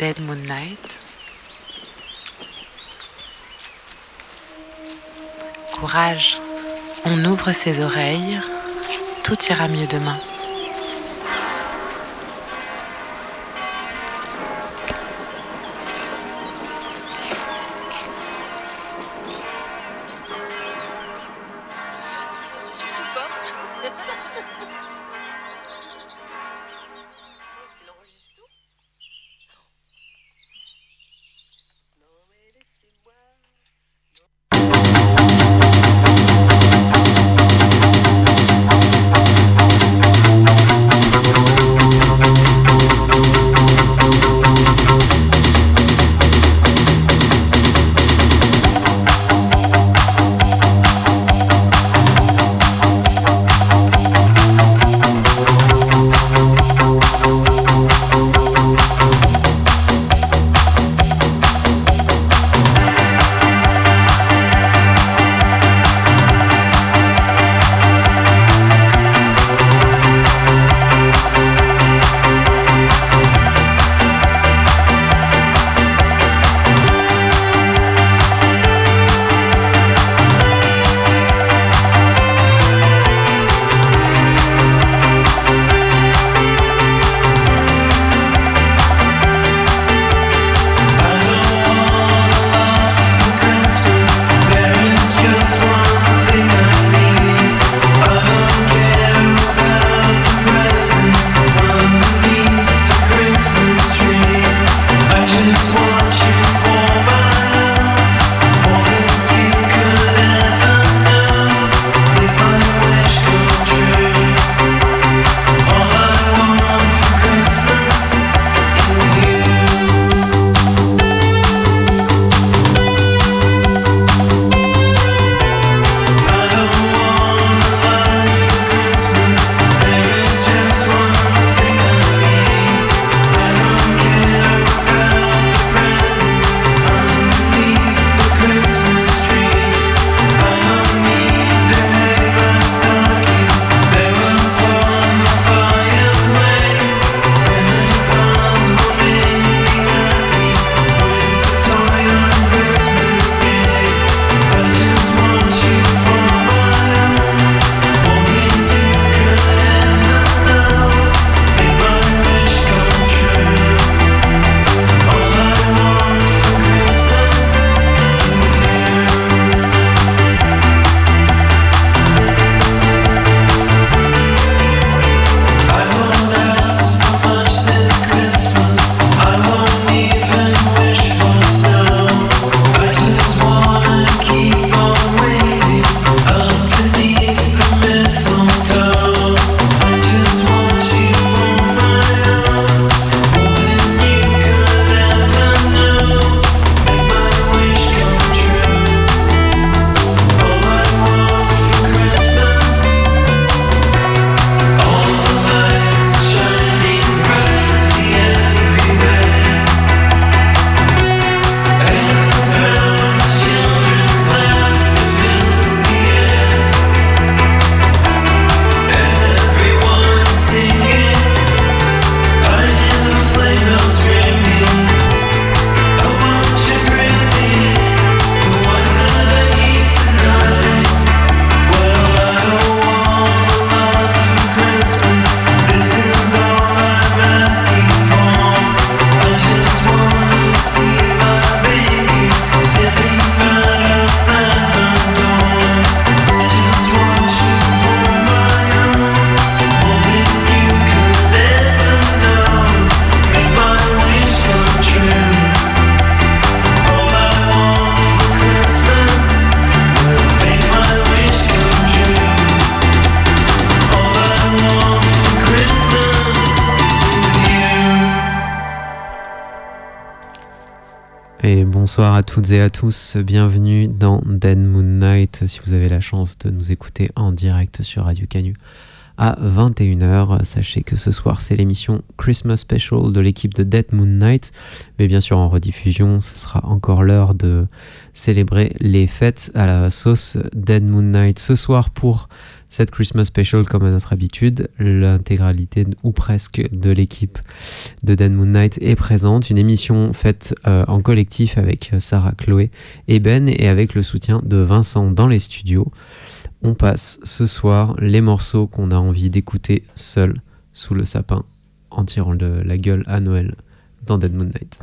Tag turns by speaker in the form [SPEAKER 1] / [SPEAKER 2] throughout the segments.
[SPEAKER 1] Dead Moon Night. Courage, on ouvre ses oreilles, tout ira mieux demain.
[SPEAKER 2] Et à tous, bienvenue dans Dead Moon Night si vous avez la chance de nous écouter en direct sur Radio Canu à 21h. Sachez que ce soir c'est l'émission Christmas Special de l'équipe de Dead Moon Night, mais bien sûr en rediffusion ce sera encore l'heure de célébrer les fêtes à la sauce Dead Moon Night ce soir pour cette Christmas Special comme à notre habitude. L'intégralité ou presque de l'équipe de Dan Moon Night est présente. Une émission faite euh, en collectif avec Sarah, Chloé et Ben et avec le soutien de Vincent dans les studios. On passe ce soir les morceaux qu'on a envie d'écouter seuls sous le sapin en tirant de la gueule à Noël dans Dead Moon Night.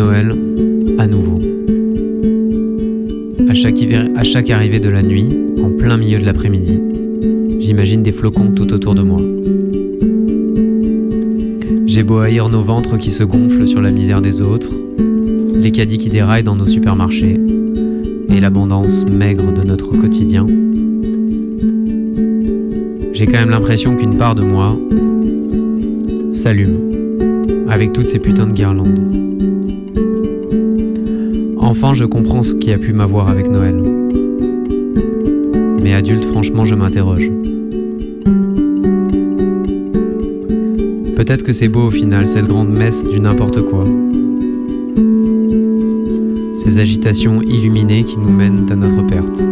[SPEAKER 3] Noël à nouveau. À chaque, chaque arrivée de la nuit, en plein milieu de l'après-midi, j'imagine des flocons tout autour de moi. J'ai beau haïr nos ventres qui se gonflent sur la misère des autres, les caddies qui déraillent dans nos supermarchés et l'abondance maigre de notre quotidien. J'ai quand même l'impression qu'une part de moi s'allume avec toutes ces putains de guirlandes. Enfin, je comprends ce qui a pu m'avoir avec Noël. Mais adulte, franchement, je m'interroge. Peut-être que c'est beau au final, cette grande messe du n'importe quoi. Ces agitations illuminées qui nous mènent à notre perte.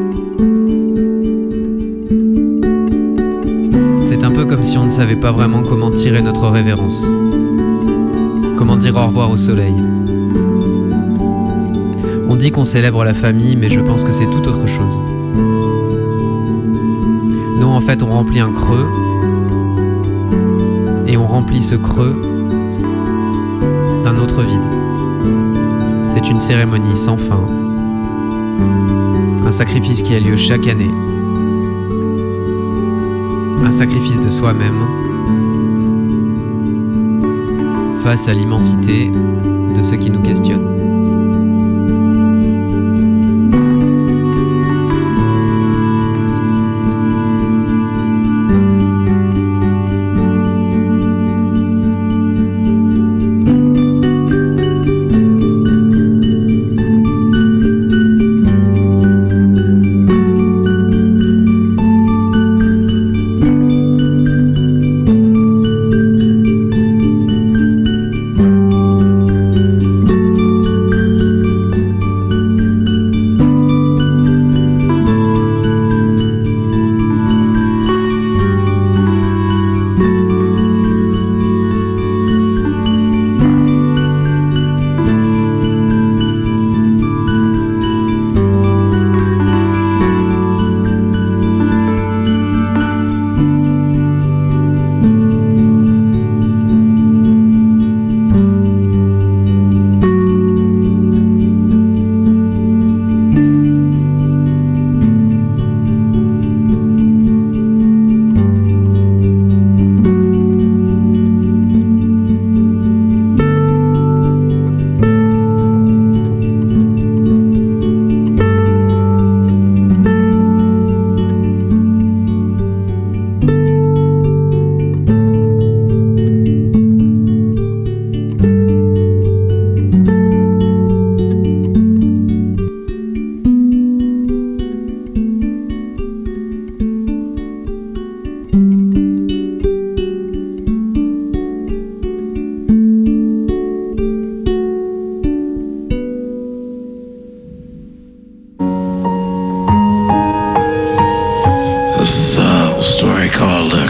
[SPEAKER 3] C'est un peu comme si on ne savait pas vraiment comment tirer notre révérence. Comment dire au revoir au soleil. On dit qu'on célèbre la famille, mais je pense que c'est tout autre chose. Non, en fait, on remplit un creux et on remplit ce creux d'un autre vide. C'est une cérémonie sans fin, un sacrifice qui a lieu chaque année, un sacrifice de soi-même face à l'immensité de ce qui nous questionne.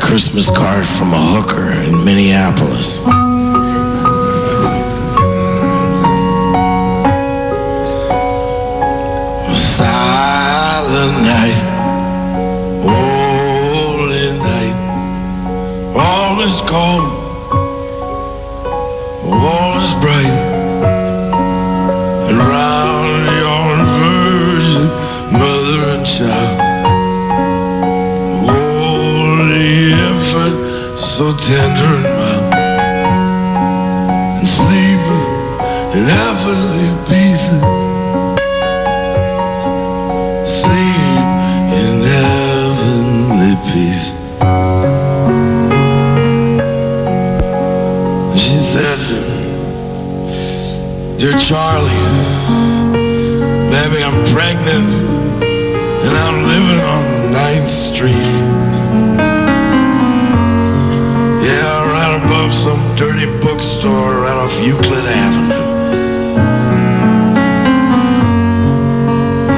[SPEAKER 3] Christmas card from a hooker in Minneapolis. Silent night, holy night, all is calm. so tender and mild And sleeping in heavenly pieces. Sleep in heavenly peace. She said, Dear Charlie, baby I'm pregnant and I'm living on 9th Street. bookstore right off Euclid Avenue.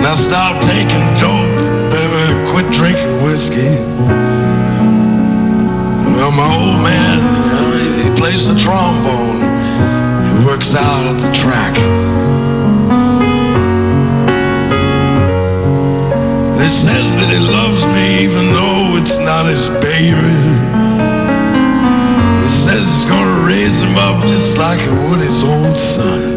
[SPEAKER 3] Now stop taking dope, baby. Quit drinking whiskey. Well, my old man, you know, he plays the trombone. He works out at the track. He says that he loves me even though it's not his baby. He says he's gonna raise him up just like he would his own son.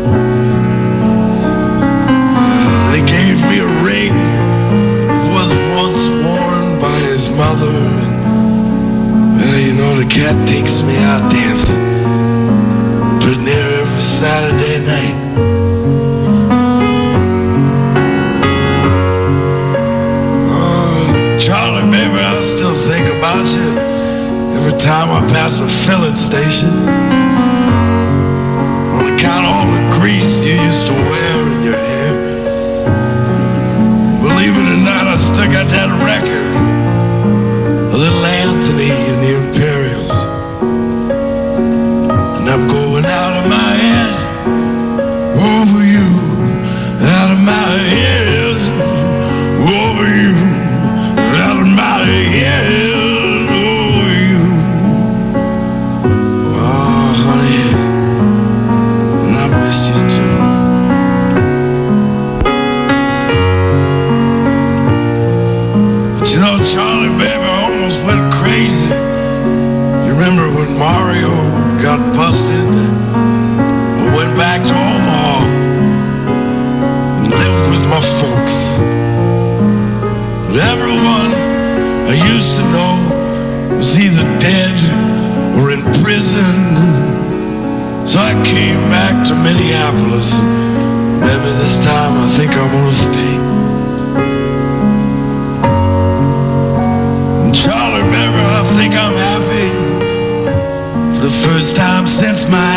[SPEAKER 3] first time since my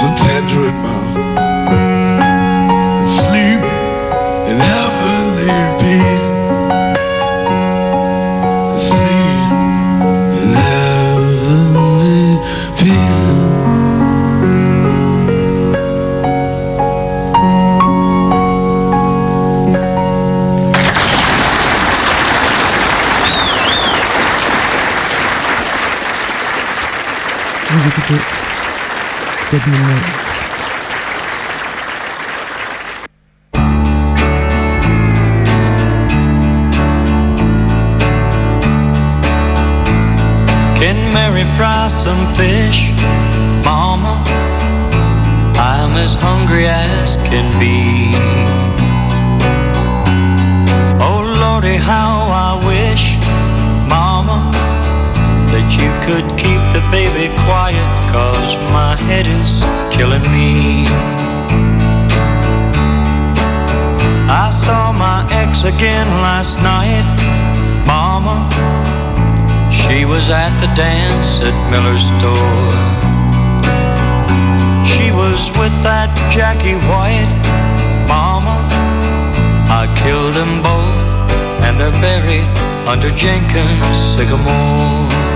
[SPEAKER 3] So tender in
[SPEAKER 4] my Good night.
[SPEAKER 5] Can Mary fry some fish, Mama? I'm as hungry as can be. Oh Lordy, how I wish, Mama, that you could keep the baby quiet cause my head is killing me. I saw my ex again last night, Mama. She was at the dance at Miller's store. She was with that Jackie White, Mama. I killed them both, and they're buried under Jenkins' sycamore.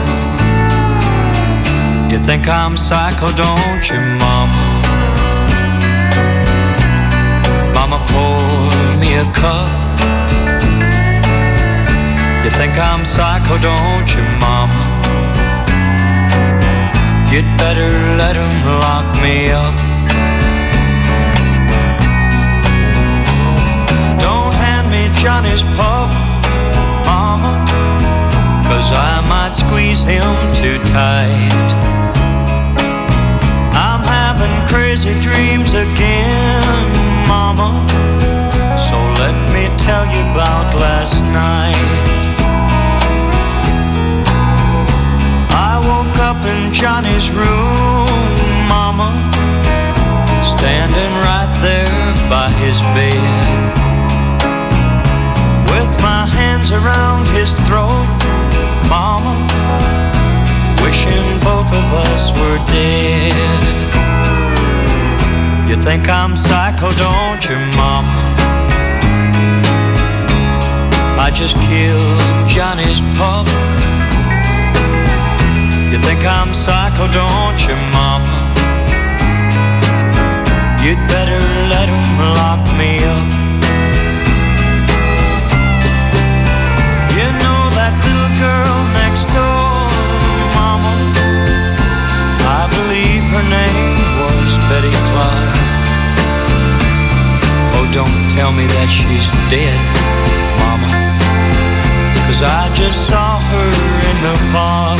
[SPEAKER 5] You think I'm psycho, don't you, Mama? Mama, pour me a cup. You think I'm psycho, don't you, Mama? You'd better let him lock me up. Don't hand me Johnny's pub, Mama, cause I might squeeze him too tight. Crazy dreams again, Mama, so let me tell you about last night. I woke up in Johnny's room, Mama, standing right there by his bed. With my hands around his throat, Mama, wishing both of us were dead. You think I'm psycho, don't you, Mama? I just killed Johnny's pup you think I'm psycho, don't you, mama? You'd better let him lock me up. You know that little girl next door, mama? I believe her name was Betty Clark. Don't tell me that she's dead, mama. Cause I just saw her in the park.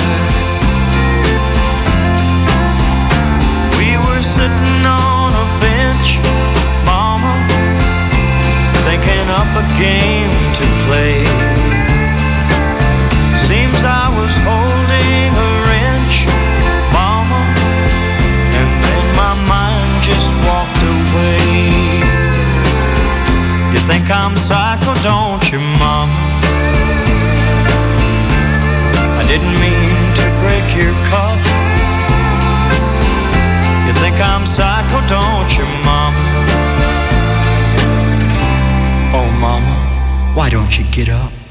[SPEAKER 5] We were sitting on a bench, mama, thinking up a I'm psycho, don't you, mama? I didn't mean to break your cup You think I'm psycho, don't you, Mama? Oh, Mama, why don't you get up?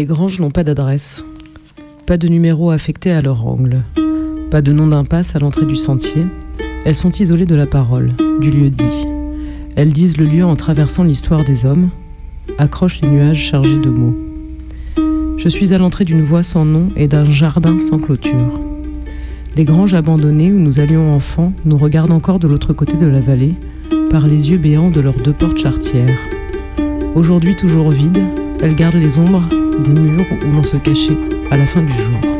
[SPEAKER 6] Les
[SPEAKER 7] granges n'ont pas d'adresse, pas de numéro affecté à leur angle, pas de nom d'impasse à l'entrée du sentier. Elles sont isolées de la parole, du lieu dit. Elles disent le lieu en traversant l'histoire des hommes, accrochent les nuages chargés de mots. Je suis à l'entrée d'une voie sans nom et d'un jardin sans clôture. Les granges abandonnées où nous allions enfants nous regardent encore de l'autre côté de la vallée, par les yeux béants de leurs deux portes charretières. Aujourd'hui toujours vides, elles gardent les ombres des murs où l'on se cachait à la fin du jour.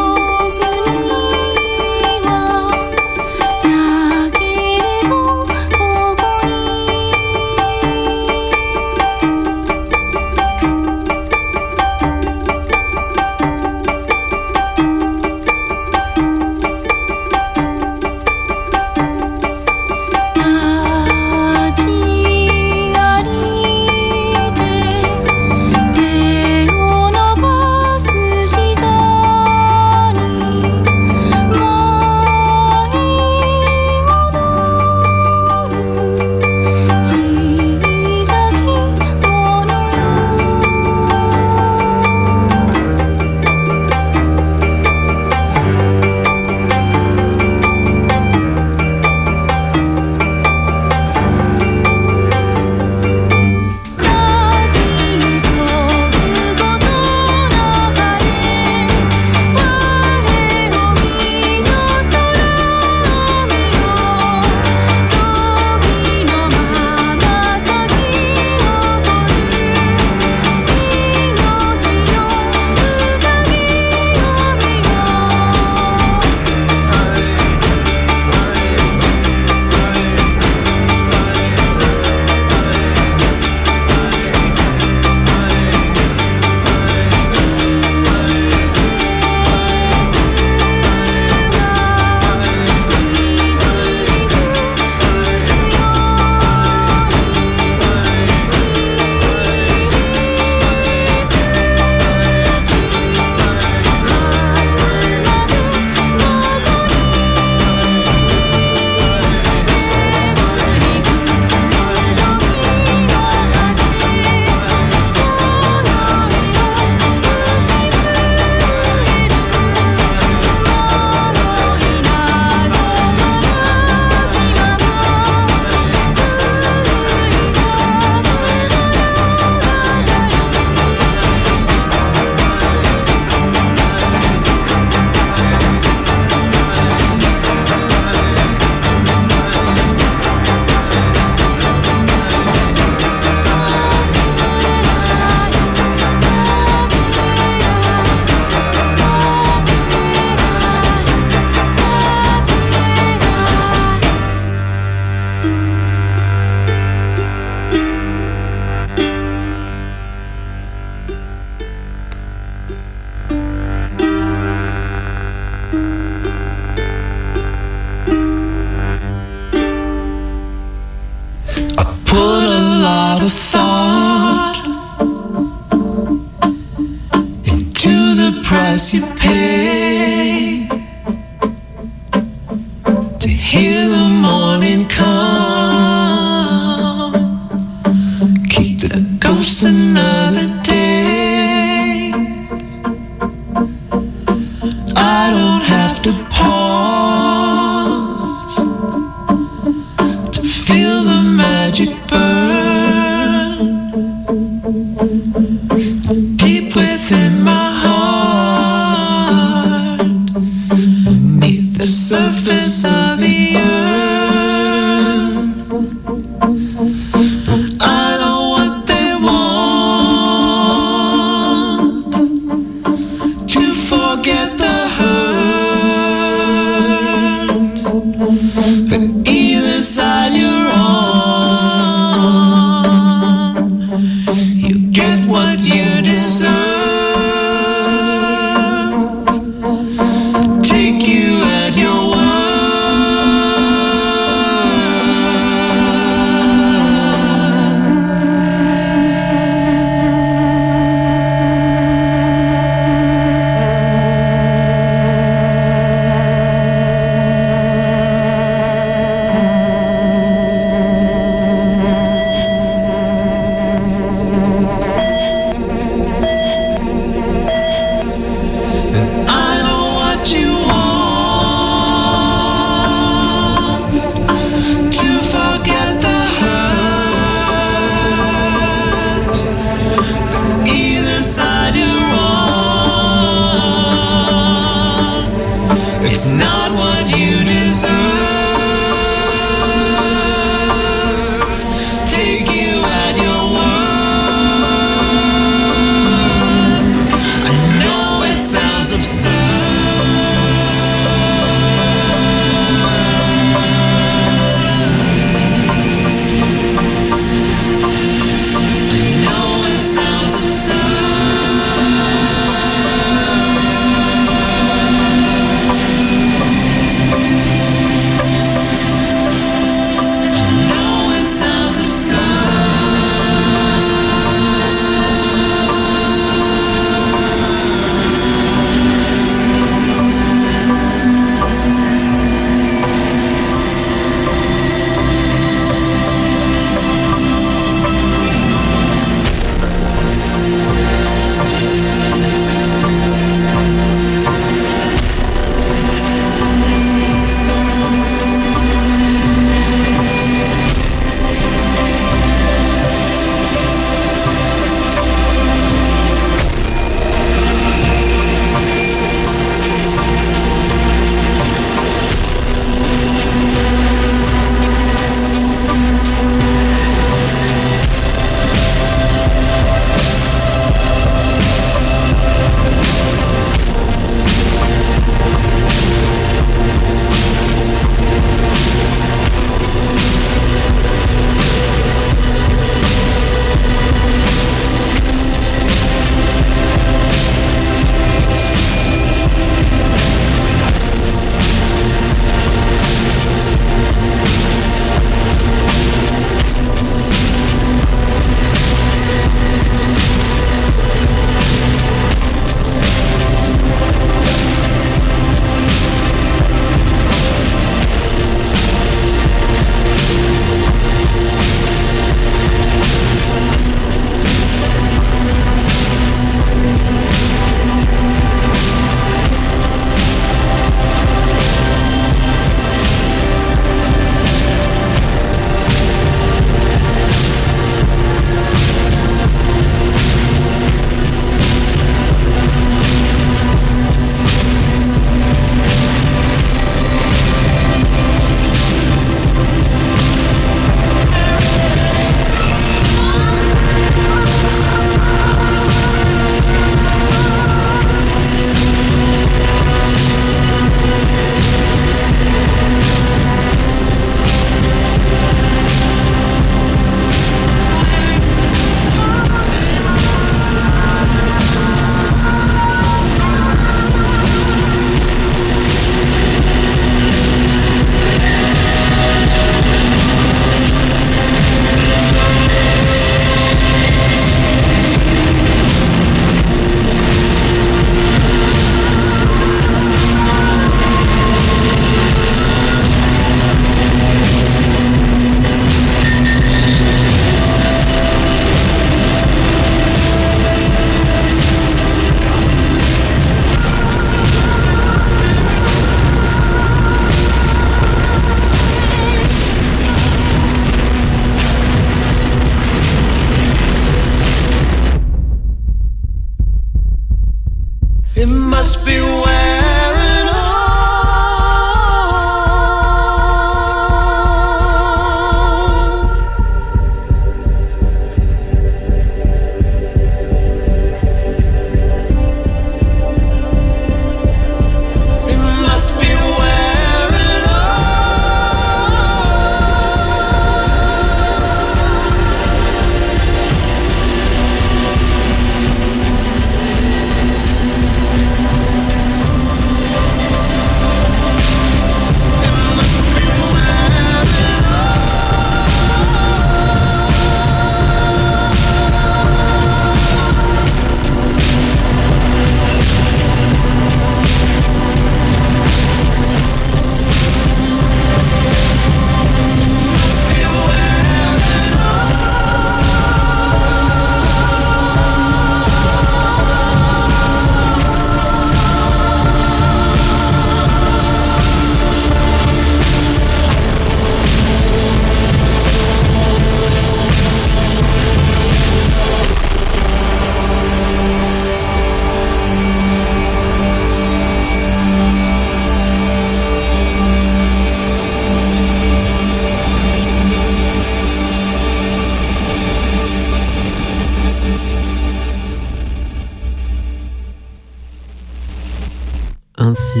[SPEAKER 2] Ainsi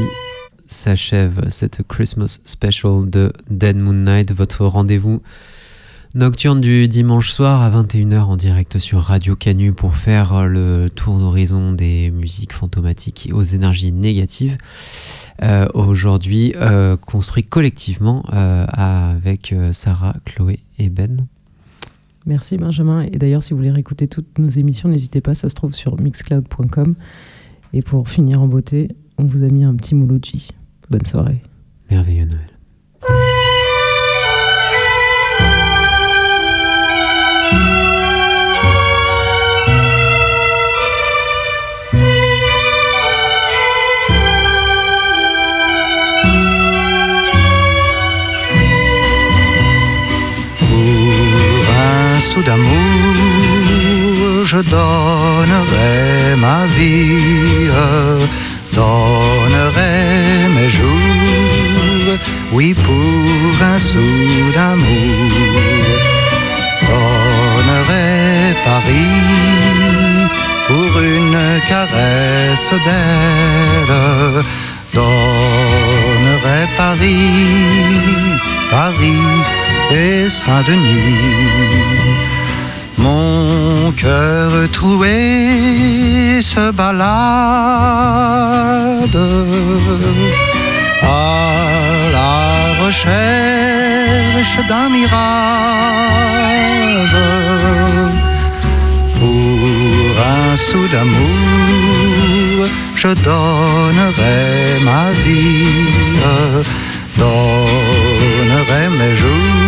[SPEAKER 2] s'achève cette Christmas special de Dead Moon Night, votre rendez-vous nocturne du dimanche soir à 21h en direct sur Radio Canu pour faire le tour d'horizon des musiques fantomatiques aux énergies négatives. Euh, Aujourd'hui, euh, construit collectivement euh, avec Sarah, Chloé et Ben.
[SPEAKER 7] Merci Benjamin. Et d'ailleurs, si vous voulez réécouter toutes nos émissions, n'hésitez pas, ça se trouve sur mixcloud.com. Et pour finir en beauté, on vous a mis un petit mouloudji. Bonne soirée.
[SPEAKER 2] Merveilleux Noël.
[SPEAKER 8] Pour un sou d'amour, je donnerai ma vie, donnerai mes jours, oui, pour un sou d'amour, donnerai Paris pour une caresse d'aile, donnerai Paris, Paris et Saint-Denis. Mon cœur troué se balade à la recherche d'un mirage. Pour un sou d'amour, je donnerai ma vie, donnerai mes jours,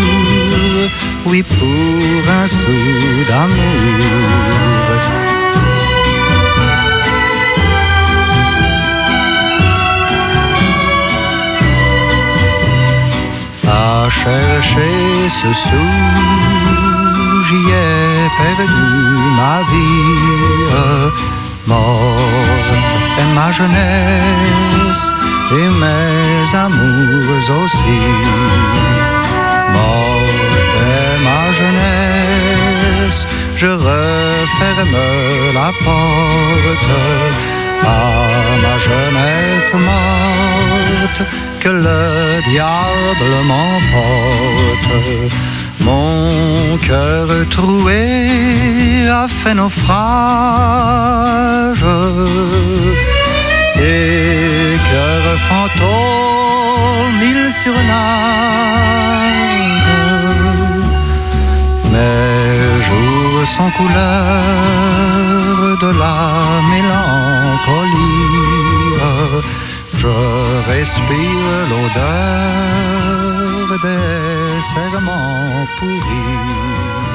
[SPEAKER 8] oui, pour un sou d'amour. À chercher ce sou, j'y ai perdu ma vie, morte est ma jeunesse et mes amours aussi. Ma jeunesse, je referme la porte à ma jeunesse morte, que le diable m'emporte. Mon cœur troué a fait naufrage et cœur fantôme il surnage. Mes jours sans couleur de la mélancolie, je respire l'odeur des serments pourris.